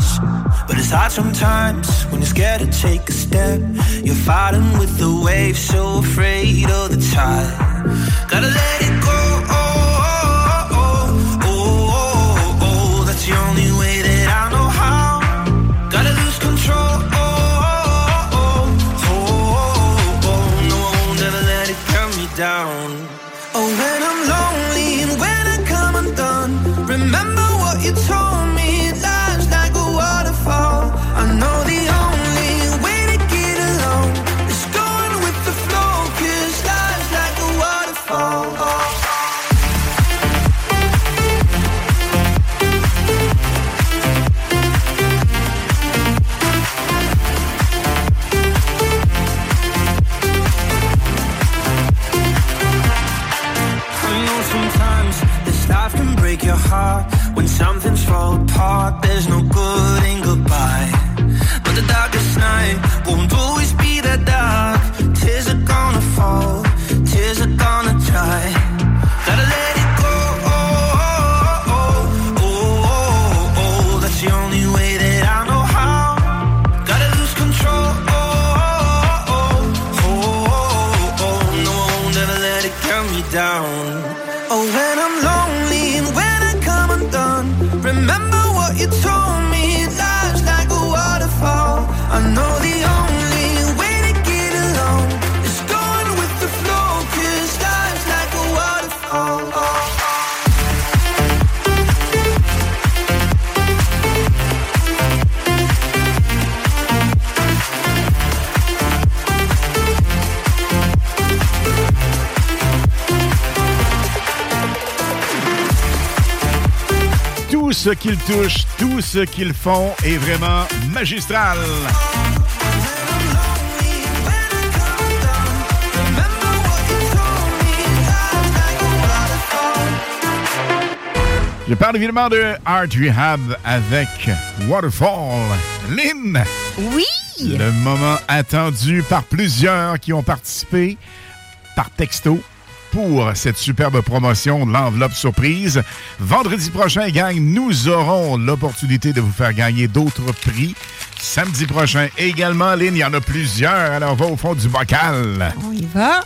But it's hard sometimes when you're scared to take a step. You're fighting with the waves, so afraid of the tide. Gotta let it go. Oh, oh, oh, oh, oh, oh. That's the only way that I know how. Gotta lose control. Oh, oh, oh, oh, oh, oh. No, I won't ever let it cut me down. Ce qu'ils touchent, tout ce qu'ils font est vraiment magistral. Je parle évidemment de Art Rehab avec Waterfall. Lynn! Oui! Le moment attendu par plusieurs qui ont participé par texto pour cette superbe promotion de l'enveloppe surprise. Vendredi prochain, gang, nous aurons l'opportunité de vous faire gagner d'autres prix. Samedi prochain également, Lynn, il y en a plusieurs. Alors, va au fond du bocal. On y va.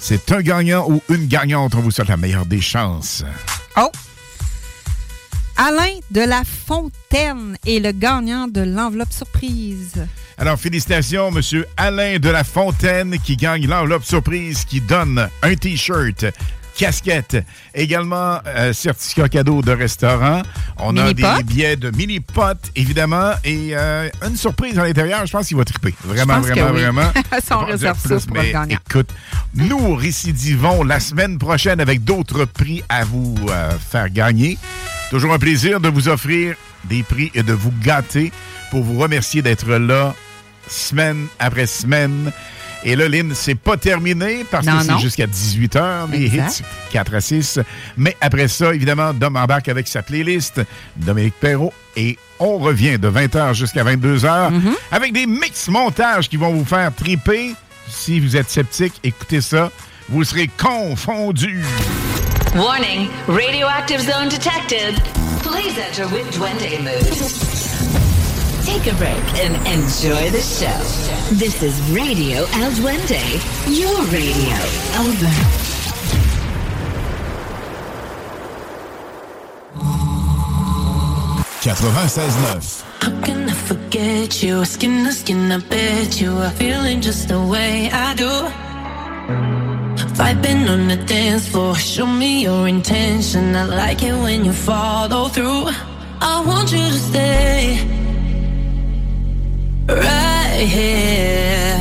C'est un gagnant ou une gagnante. On vous souhaite la meilleure des chances. Oh! Alain de la Fontaine est le gagnant de l'enveloppe surprise. Alors, félicitations, Monsieur Alain de la Fontaine, qui gagne l'enveloppe surprise, qui donne un T-shirt, casquette, également euh, certificat cadeau de restaurant. On a des billets de mini-pot, évidemment, et euh, une surprise à l'intérieur. Je pense qu'il va triper. Vraiment, vraiment, oui. vraiment. [laughs] Ça, on Je vais réserve plus, pour mais. Écoute, nous récidivons la semaine prochaine avec d'autres prix à vous euh, faire gagner. Toujours un plaisir de vous offrir des prix et de vous gâter pour vous remercier d'être là semaine après semaine. Et là, Lynn, c'est pas terminé parce Non, que c'est jusqu'à 18h, les Exact. hits 4 à 6. Mais après ça, évidemment, Dom embarque avec sa playlist, Dominique Perrault, et on revient de 20h jusqu'à 22h Mm-hmm. avec des mix montages qui vont vous faire triper. Si vous êtes sceptique, écoutez ça. Vous serez confondus. Warning, radioactive zone detected. Please enter with Duende mood. Take a break and enjoy the show. This is Radio El Duende, your radio. Over.96.9. How can I forget you? Skin to skin, I bet you are feeling just the way I do. I've been on the dance floor, show me your intention. I like it when you follow through. I want you to stay right here.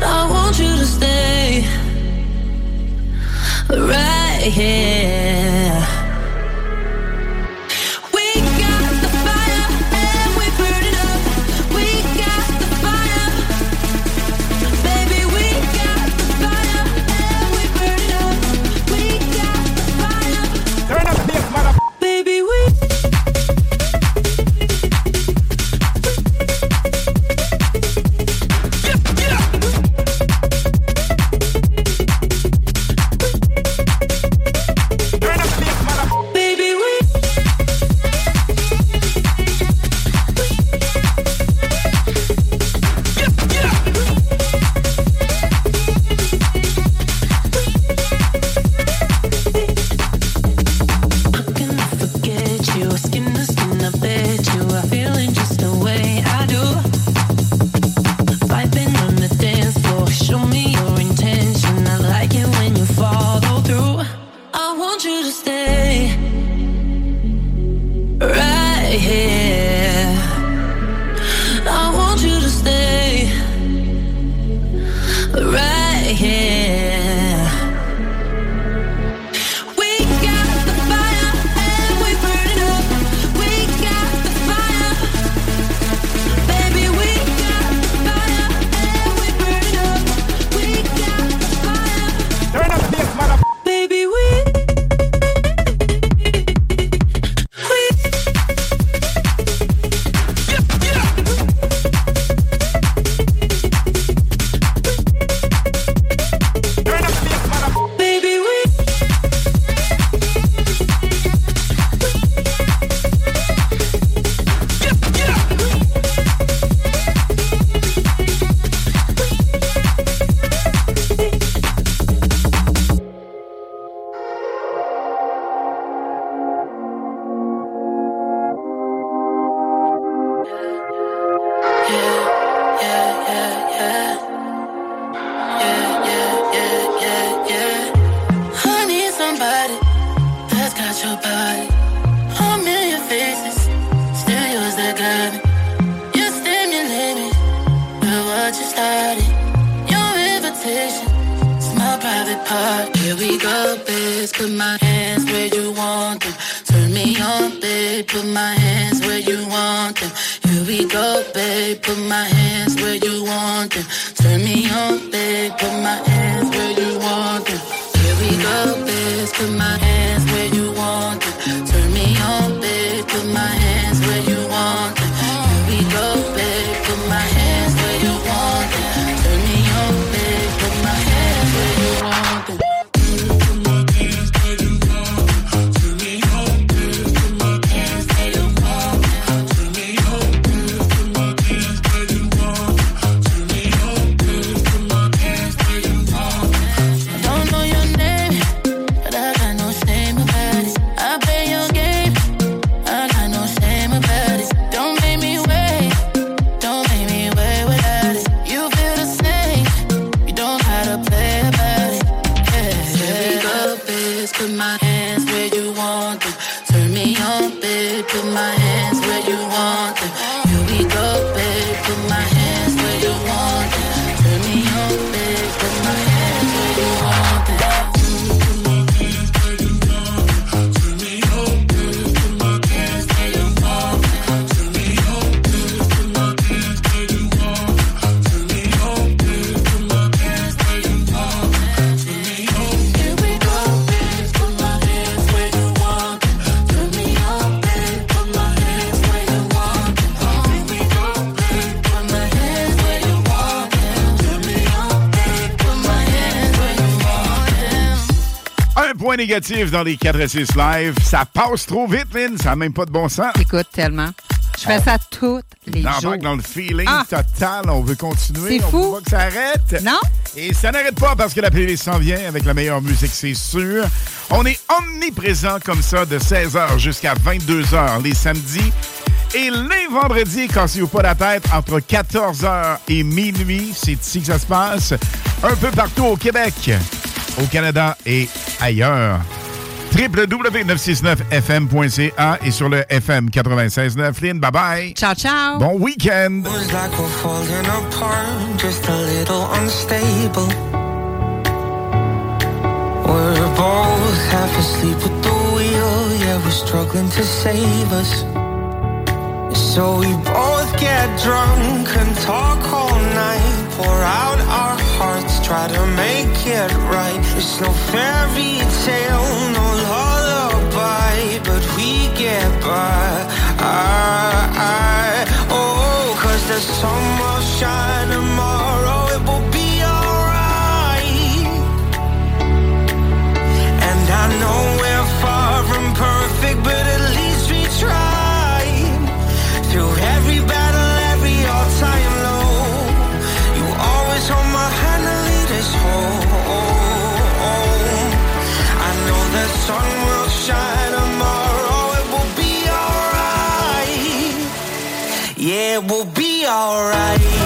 I want you to stay right here. Dans les 4 à 6 live. Ça passe trop vite, Lynn. Ça n'a même pas de bon sens. Écoute, tellement. Je fais ça toutes les On jours. dans le feeling Ah. total. On veut continuer. C'est on fou. veut pas que ça arrête. Non? Et ça n'arrête pas parce que la playlist s'en vient avec la meilleure musique, c'est sûr. On est omniprésent comme ça de 16h jusqu'à 22h les samedis. Et les vendredis, cassez-vous pas la tête, entre 14h et minuit, c'est ici que ça se passe. Un peu partout au Québec, au Canada et ailleurs. www.969fm.ca et sur le FM 96.9. Lynn, bye bye. Ciao, ciao. Bon week-end. Feels like we're falling apart, just a little unstable. We're both half asleep at the wheel, yeah, we're struggling to save us. So we both get drunk and talk all night, pour out our hearts, try to make it right. It's no fairy tale, no lullaby, but we get by. I, I, oh, cause the sun will shine tomorrow, it will be alright. And I know will be alright.